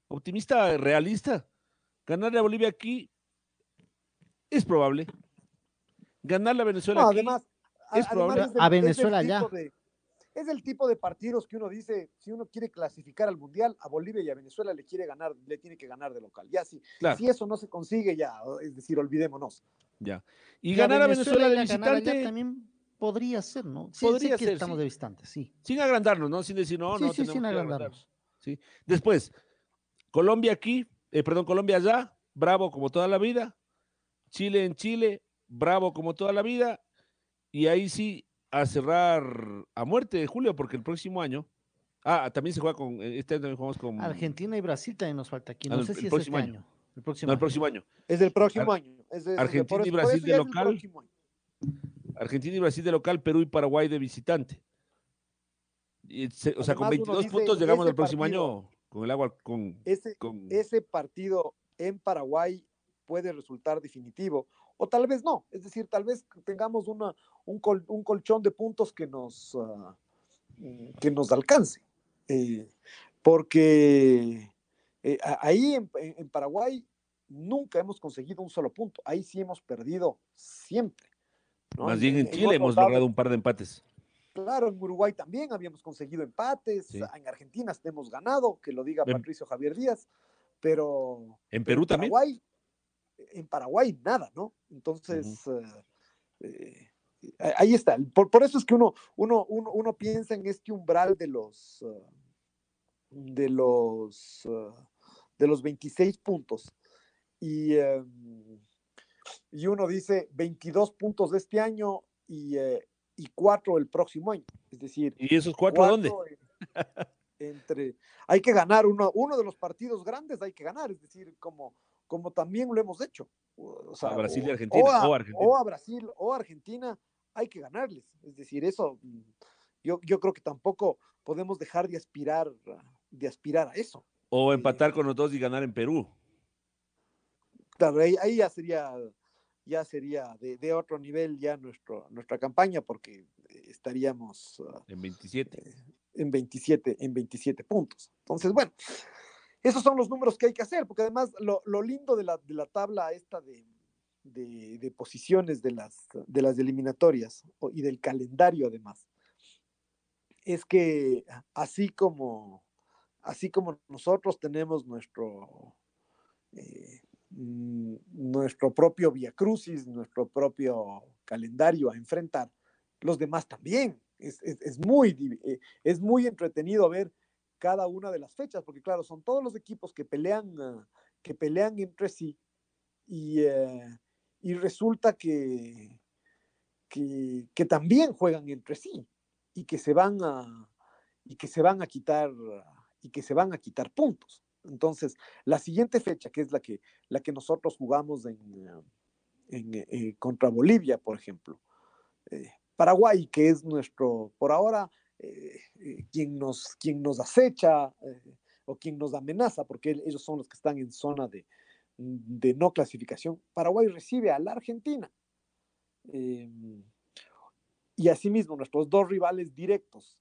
optimista, realista, ganarle a Bolivia aquí es probable. Ganarle a Venezuela No, aquí además, es a- probable. además es A Venezuela ya. de- es el tipo de partidos que uno dice, si uno quiere clasificar al Mundial, a Bolivia y a Venezuela le quiere ganar, le tiene que ganar de local. Ya si, Claro. si eso no se consigue, ya, es decir, olvidémonos. Ya. Y ganar a Venezuela de y a ganar allá visitante también podría ser, ¿no? Sí, Podría sí que ser, estamos sí. de visitante, sí. sin agrandarnos, ¿no? Sin decir, no, sí, no, sí, tenemos sin que agrandarnos. ¿sí? Después, Colombia aquí, eh, perdón, Colombia allá, bravo como toda la vida. Chile en Chile, bravo como toda la vida. Y ahí sí, a cerrar a muerte, Julio, porque el próximo año. Ah, también se juega con. eh, Este año también jugamos con. Argentina y Brasil también nos falta aquí. Ah, No el- sé el si es próximo este año. año. El próximo No, el año. próximo año. Es el próximo Ar- año. Es- Argentina y Brasil de el local. Argentina y Brasil de local, Perú y Paraguay de visitante. Y se- o sea, con Además, uno 22 dice, puntos llegamos al próximo partido- año con el agua. Con, Ese, con- ese partido en Paraguay puede resultar definitivo o tal vez no. Es decir, tal vez tengamos una, un, col- un colchón de puntos que nos, ah, mm, que nos alcance. Eh, porque eh, ahí en, Paraguay nunca hemos conseguido un solo punto. Ahí sí hemos perdido siempre. ¿no? más bien en Chile hemos lados- logrado un par de empates. Claro, en Uruguay también habíamos conseguido empates, Sí. en Argentina hemos ganado, que lo diga En- Patricio Javier Díaz, pero En Perú también. Paraguay, en Paraguay nada, ¿no? Entonces, eh, eh, ahí está. Por, por eso es que uno, uno, uno, uno piensa en este umbral de los, de los, de los 26 puntos. Y, em, y uno dice 22 puntos de este año y, eh, y 4 el próximo año. Es decir, ¿Y esos cuatro dónde? en- entre, hay que ganar uno, uno de los partidos grandes, hay que ganar, es decir, como, como también lo hemos hecho. O sea, A Brasil y o- Argentina, O a, o Argentina. o a Brasil o Argentina, hay que ganarles. Es decir, eso, mm, yo, yo creo que tampoco podemos dejar de aspirar, de aspirar a eso. O empatar con los dos y ganar en Perú. Claro, ahí, ahí ya sería, ya sería de, de otro nivel ya nuestro, nuestra campaña, porque eh, estaríamos ah, En 27. en 27, en 27 puntos. Entonces, bueno, esos son los números que hay que hacer, porque además lo, lindo de la, tabla esta de, posiciones de las, de eliminatorias y del calendario además, es que así como, así como nosotros tenemos nuestro, eh, nuestro propio Via Crucis, nuestro propio calendario a enfrentar, los demás también. Es, es- es muy, eh, es muy entretenido ver cada una de las fechas, porque claro, son todos los equipos que pelean, ah, que pelean entre sí y, eh, y resulta que, que, también juegan entre sí y que se van a y que se van a quitar y que se van a quitar puntos. Entonces, la siguiente fecha, que es la que, la que nosotros jugamos en, en, eh, contra Bolivia, por ejemplo, eh, Paraguay, que es nuestro, por ahora, eh, eh, quien, nos, quien nos acecha eh, o quien nos amenaza, porque el- ellos son los que están en zona de, de no clasificación. Paraguay recibe a la Argentina. Eh, y asimismo, nuestros dos rivales directos,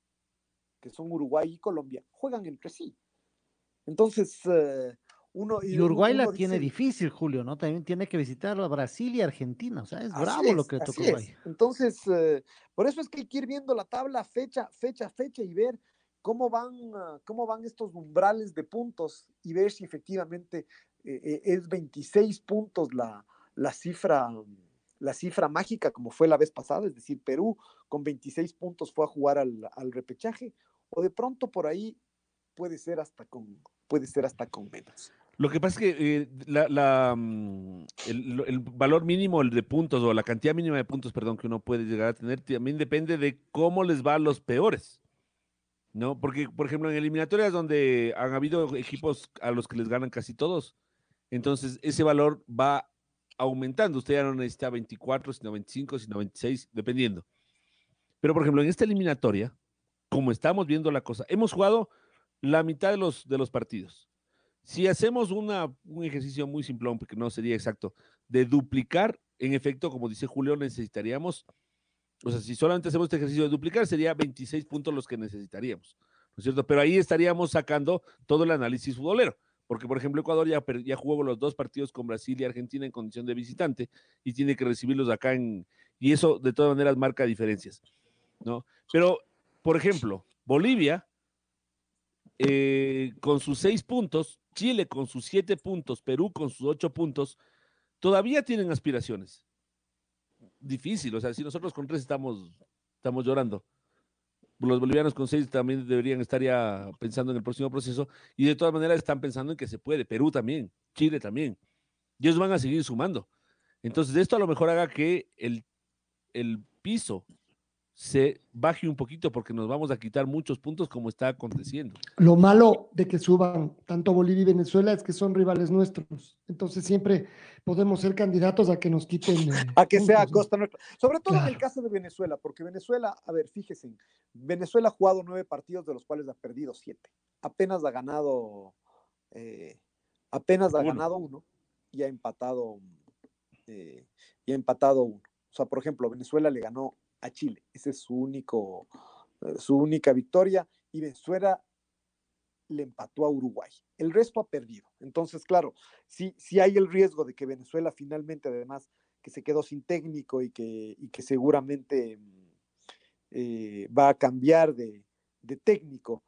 que son Uruguay y Colombia, juegan entre sí. Entonces, uno... Y Uruguay la tiene dice, difícil, Julio, ¿no? También tiene que visitar a Brasil y Argentina. O sea, es bravo lo que le tocó así a es. Uruguay. Entonces, eh, por eso es que hay que ir viendo la tabla fecha, fecha, fecha y ver cómo van, ah, cómo van estos umbrales de puntos y ver si efectivamente eh, eh, es 26 puntos la, la cifra, la cifra mágica como fue la vez pasada, es decir, Perú con 26 puntos fue a jugar al, al repechaje, o de pronto por ahí puede ser hasta con, puede ser hasta con menos. Lo que pasa es que eh, mm, el, valor mínimo de puntos o la cantidad mínima de puntos, perdón, que uno puede llegar a tener también depende de cómo les va a los peores. ¿No? Porque, por ejemplo, en eliminatorias donde han habido equipos a los que les ganan casi todos, entonces ese valor va aumentando. Usted ya no necesita 24, sino 25, sino 26, dependiendo. Pero, por ejemplo, en esta eliminatoria, como estamos viendo la cosa, hemos jugado la mitad de los, de los partidos. Si hacemos una, un ejercicio muy simplón, porque no sería exacto, de duplicar, en efecto, como dice Julio, necesitaríamos, o sea, si solamente hacemos este ejercicio de duplicar, sería 26 puntos los que necesitaríamos, ¿no es cierto? Pero ahí estaríamos sacando todo el análisis futbolero, porque por ejemplo Ecuador ya, ya jugó los dos partidos con Brasil y Argentina en condición de visitante y tiene que recibirlos acá en, y eso de todas maneras marca diferencias, ¿no? Pero, por ejemplo, Bolivia, eh, con sus seis puntos, Chile con sus siete puntos, Perú con sus ocho puntos, todavía tienen aspiraciones. Difícil, o sea, si nosotros con tres estamos, estamos llorando, los bolivianos con seis también deberían estar ya pensando en el próximo proceso y de todas maneras están pensando en que se puede, Perú también, Chile también, ellos van a seguir sumando. Entonces, esto a lo mejor haga que el, el piso se baje un poquito porque nos vamos a quitar muchos puntos como está aconteciendo. Lo malo de que suban tanto Bolivia y Venezuela es que son rivales nuestros. Entonces siempre podemos ser candidatos a que nos quiten. eh, A que sea a costa nuestra. Sobre todo en el caso de Venezuela, porque Venezuela, a ver, fíjense, Venezuela ha jugado nueve partidos, de los cuales ha perdido siete. Apenas ha ganado, eh, apenas ha Uno. ganado uno y ha empatado, eh, y ha empatado uno. O sea, por ejemplo, Venezuela le ganó a Chile. Esa es su único, eh, su única victoria. Y Venezuela le empató a Uruguay. El resto ha perdido. Entonces, claro, sí, hay el riesgo de que Venezuela finalmente, además, que se quedó sin técnico y que, y que seguramente eh, va a cambiar de, de técnico.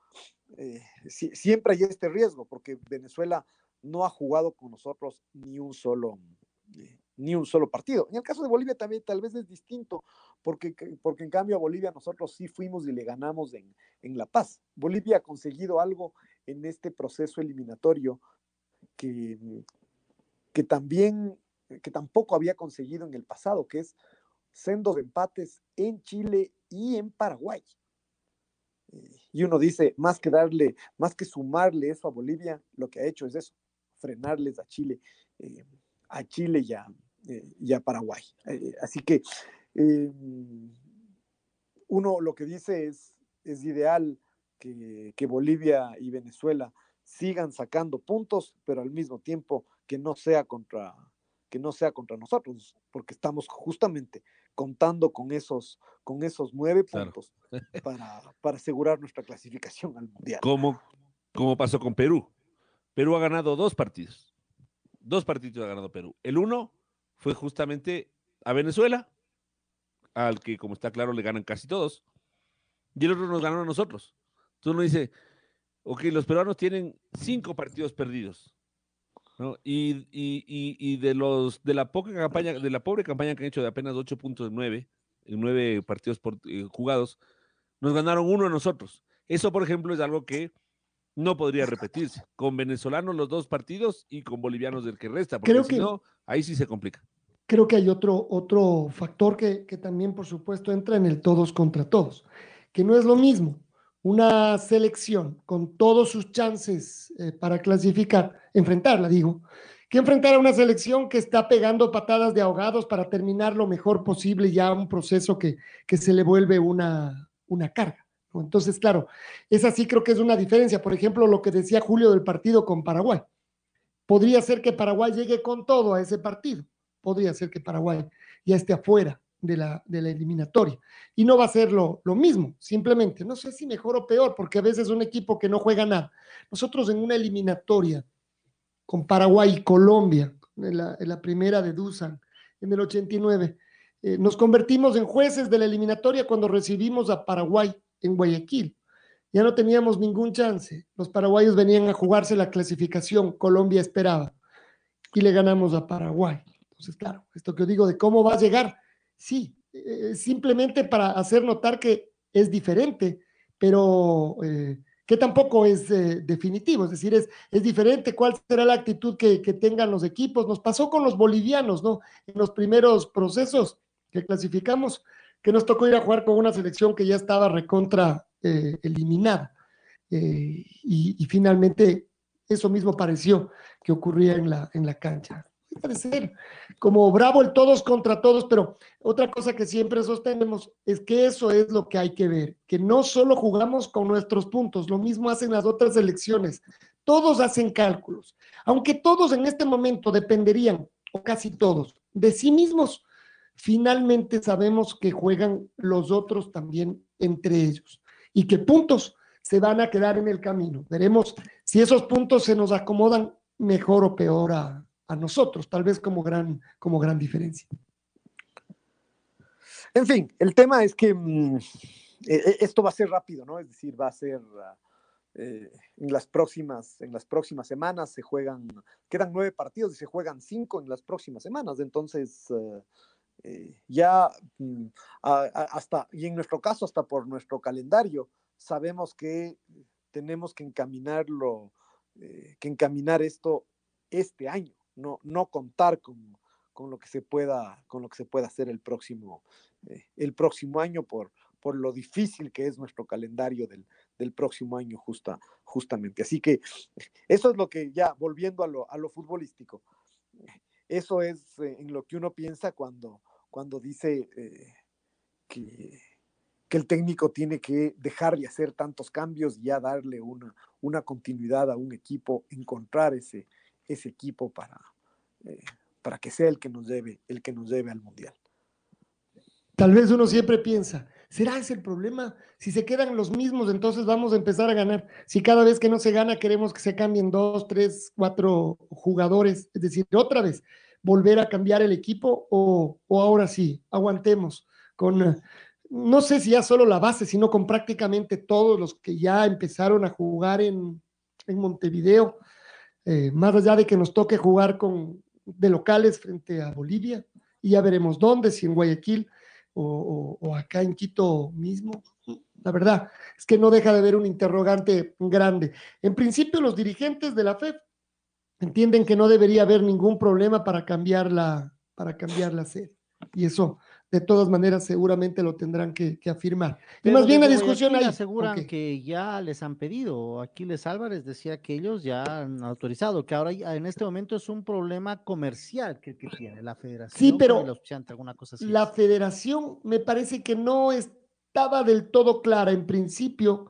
eh, si- siempre hay este riesgo, porque Venezuela no ha jugado con nosotros ni un solo, ni un solo partido. En el caso de Bolivia también tal vez es distinto, porque, que- porque en cambio a Bolivia nosotros sí fuimos y le ganamos en, en La Paz. Bolivia ha conseguido algo en este proceso eliminatorio que, que también, que tampoco había conseguido en el pasado, que es sendos empates en Chile y en Paraguay. Y uno dice, más que darle, más que sumarle eso a Bolivia, lo que ha hecho es eso, frenarles a Chile, eh, a Chile y a, eh, Paraguay. Eh, así que eh, uno lo que dice es, es ideal que, que Bolivia y Venezuela sigan sacando puntos, pero al mismo tiempo que no sea contra que no sea contra nosotros, porque estamos justamente contando con esos, con esos nueve Claro. puntos para, para asegurar nuestra clasificación al mundial. como, como pasó con Perú. Perú ha ganado dos partidos. Dos partidos ha ganado Perú. El uno fue justamente a Venezuela, al que, como está claro, le ganan casi todos. Y el otro nos ganó a nosotros. Entonces uno dice, ok, los peruanos tienen cinco partidos perdidos. ¿no? Y, y- y- y de los de la poca campaña, de la pobre campaña que han hecho de apenas ocho puntos de nueve, en nueve partidos por- eh, jugados, nos ganaron uno a nosotros. Eso, por ejemplo, es algo que no podría repetirse. Con venezolanos los dos partidos y con bolivianos el que resta, porque Creo si que- no, ahí sí se complica. Creo que hay otro, otro factor que, que también, por supuesto, entra en el todos contra todos, que no es lo mismo una selección con todos sus chances eh, para clasificar, enfrentarla, digo, que enfrentar a una selección que está pegando patadas de ahogados para terminar lo mejor posible ya un proceso que, que se le vuelve una, una carga. Entonces, claro, esa sí creo que es una diferencia. Por ejemplo, lo que decía Julio del partido con Paraguay. Podría ser que Paraguay llegue con todo a ese partido. Podría ser que Paraguay ya esté afuera de la, de la eliminatoria. Y no va a ser lo, lo mismo, simplemente. No sé si mejor o peor, porque a veces un equipo que no juega nada. Nosotros en una eliminatoria con Paraguay y Colombia, en la, primera de Dusan, en el 89, eh, nos convertimos en jueces de la eliminatoria cuando recibimos a Paraguay en Guayaquil. Ya no teníamos ningún chance. Los paraguayos venían a jugarse la clasificación, Colombia esperaba y le ganamos a Paraguay. Entonces, claro, esto que yo digo de cómo va a llegar, sí, eh, simplemente para hacer notar que es diferente, pero eh, que tampoco es eh, definitivo, es decir, es, diferente cuál será la actitud que, tengan los equipos. Nos pasó con los bolivianos, ¿no? En los primeros procesos que clasificamos, que nos tocó ir a jugar con una selección que ya estaba recontra eliminada. Y, y, finalmente eso mismo pareció que ocurría en la, en la cancha parecer como bravo el todos contra todos, pero otra cosa que siempre sostenemos es que eso es lo que hay que ver, que no solo jugamos con nuestros puntos, lo mismo hacen las otras elecciones, todos hacen cálculos, aunque todos en este momento dependerían, o casi todos, de sí mismos, finalmente sabemos que juegan los otros también entre ellos y que puntos se van a quedar en el camino. Veremos si esos puntos se nos acomodan mejor o peor a, a nosotros, tal vez como gran, como gran diferencia. En fin, el tema es que mmm, esto va a ser rápido, ¿no? Es decir, va a ser eh, en las próximas, en las próximas semanas se juegan, quedan nueve partidos y se juegan cinco en las próximas semanas. Entonces, uh, eh, ya a, hasta, y en nuestro caso, hasta por nuestro calendario, sabemos que tenemos que encaminarlo, eh, que encaminar esto este año no, no contar con, con, lo que se pueda, con lo que se pueda hacer el próximo, eh, el próximo año por, por lo difícil que es nuestro calendario del, del próximo año justa, justamente. Así que eso es lo que ya, volviendo a lo, a lo futbolístico, eso es eh, en lo que uno piensa cuando, cuando dice eh, que, que, el técnico tiene que dejar de hacer tantos cambios y ya darle una, una continuidad a un equipo, encontrar ese, ese equipo para, eh, para que sea el que nos lleve, el que nos al mundial. Tal vez uno siempre piensa, ¿será ese el problema? Si se quedan los mismos, entonces vamos a empezar a ganar. Si cada vez que no se gana queremos que se cambien dos, tres, cuatro jugadores, es decir, otra vez volver a cambiar el equipo o, o ahora sí, aguantemos con, no sé si ya solo la base, sino con prácticamente todos los que ya empezaron a jugar en, en Montevideo eh, más allá de que nos toque jugar con, de locales frente a Bolivia, y ya veremos dónde, si en Guayaquil o, acá en Quito mismo. La verdad es que no deja de haber un interrogante grande. En principio, los dirigentes de la FED entienden que no debería haber ningún problema para cambiar la, para cambiar la sede. Y eso de todas maneras seguramente lo tendrán que, que afirmar. Pero y más bien la discusión ahí. aseguran okay. que ya les han pedido. Aquiles Álvarez decía que ellos ya han autorizado, que ahora en este momento es un problema comercial que, que tiene la federación. Sí, pero alguna cosa así. la federación me parece que no estaba del todo clara en principio.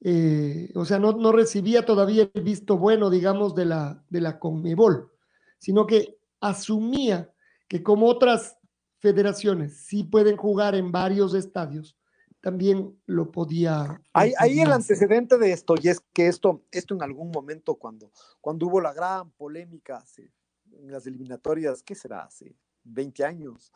Eh, o sea, no, no, recibía todavía el visto bueno, digamos, de la, de la Conmebol, sino que asumía que como otras federaciones sí pueden jugar en varios estadios, también lo podía. Hay, hay, el antecedente de esto, y es que esto, esto en algún momento, cuando, cuando hubo la gran polémica hace, en las eliminatorias, ¿qué será? Hace 20 años,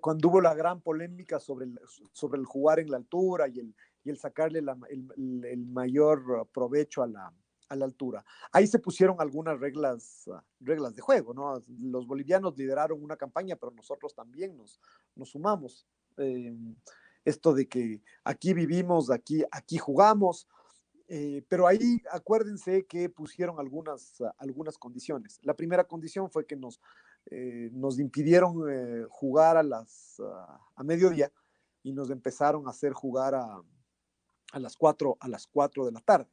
cuando hubo la gran polémica sobre el, sobre el jugar en la altura y el, y el sacarle la, el, el, mayor provecho a la, a la altura. Ahí se pusieron algunas reglas, uh, reglas de juego, ¿no? Los bolivianos lideraron una campaña, pero nosotros también nos, nos sumamos. Eh, esto de que aquí vivimos, aquí, aquí jugamos, eh, pero ahí acuérdense que pusieron algunas, uh, algunas condiciones. La primera condición fue que nos, eh, nos impidieron eh, jugar a, las, uh, a mediodía y nos empezaron a hacer jugar a, a, las 4, a las 4 de la tarde.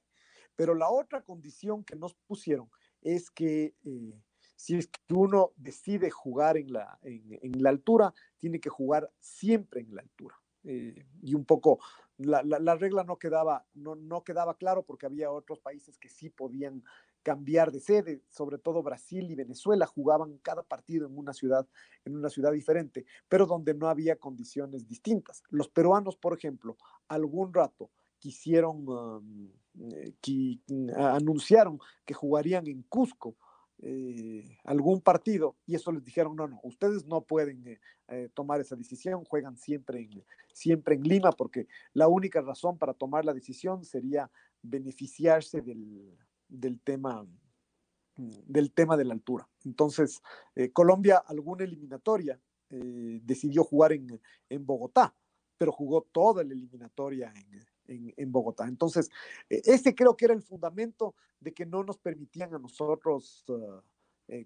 Pero la otra condición que nos pusieron es que eh, si es que uno decide jugar en la, en, la altura, tiene que jugar siempre en la altura. Eh, y un poco la, la, la, regla no quedaba, no, no quedaba claro porque había otros países que sí podían cambiar de sede, sobre todo Brasil y Venezuela jugaban cada partido en una ciudad, en una ciudad diferente, pero donde no había condiciones distintas. Los peruanos, por ejemplo, algún rato quisieron um, que anunciaron que jugarían en Cusco eh, algún partido y eso les dijeron, no, no, ustedes no pueden eh, eh, tomar esa decisión, juegan siempre en, siempre en Lima porque la única razón para tomar la decisión sería beneficiarse del, del tema del tema de la altura. Entonces, eh, Colombia, alguna eliminatoria, eh, decidió jugar en, en, Bogotá, pero jugó toda la eliminatoria en, en, en Bogotá. Entonces, eh, ese creo que era el fundamento de que no nos permitían a nosotros uh,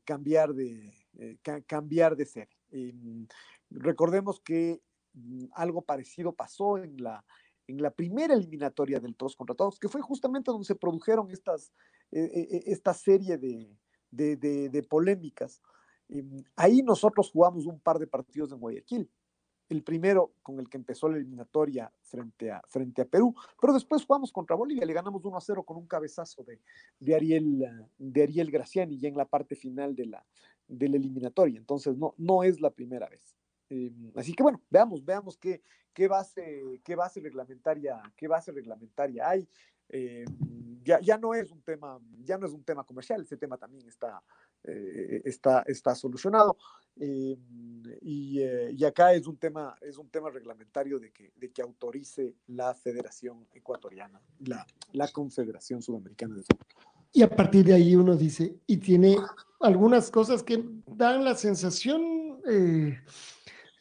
cambiar, de, ca cambiar de sede. Em, recordemos que mm, algo parecido pasó en la, en la primera eliminatoria del todos contra todos, que fue justamente donde se produjeron estas, eh, esta serie de, de, de, de polémicas. Eh, ahí nosotros jugamos un par de partidos en Guayaquil. El primero con el que empezó la eliminatoria frente a, frente a Perú, pero después jugamos contra Bolivia, le ganamos 1 a 0 con un cabezazo de, de, Ariel, de Ariel Graciani ya en la parte final de la, de eliminatoria. Entonces, no, no es la primera vez. Eh, así que bueno, veamos, veamos qué, qué, base, qué base reglamentaria, qué base reglamentaria hay. Eh, ya, ya no es un tema, ya no es un tema comercial, ese tema también está, eh, está, está solucionado. Eh, y, eh, y, acá es un tema, es un tema reglamentario de que, de que autorice la Federación Ecuatoriana, la, la Confederación Sudamericana de Fútbol. Y a partir de ahí uno dice, y tiene algunas cosas que dan la sensación, eh,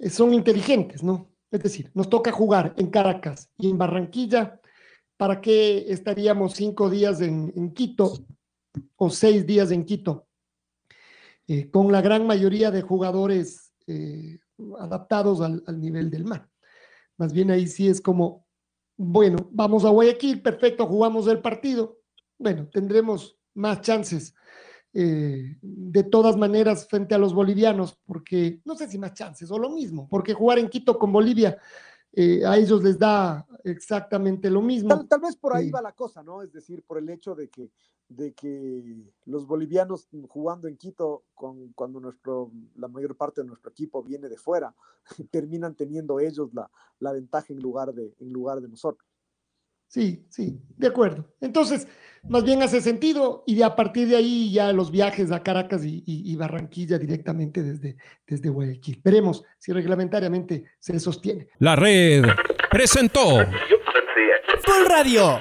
son inteligentes, ¿no? Es decir, nos toca jugar en Caracas y en Barranquilla, ¿para qué estaríamos cinco días en, en Quito o seis días en Quito? Eh, con la gran mayoría de jugadores eh, adaptados al, al, nivel del mar. Más bien ahí sí es como, bueno, vamos a Guayaquil, perfecto, jugamos el partido. Bueno, tendremos más chances eh, de todas maneras frente a los bolivianos, porque no sé si más chances o lo mismo, porque jugar en Quito con Bolivia eh, a ellos les da exactamente lo mismo. Tal, tal vez por ahí va la cosa, ¿no? Es decir, por el hecho de que, de que los bolivianos jugando en Quito, con, cuando nuestro, la mayor parte de nuestro equipo viene de fuera, terminan teniendo ellos la, la ventaja en lugar, de, en lugar de nosotros. Sí, sí, de acuerdo. Entonces, más bien hace sentido y de a partir de ahí ya los viajes a Caracas y, y, y, Barranquilla directamente desde, desde Guayaquil. Veremos si reglamentariamente se sostiene. La red presentó Full Radio.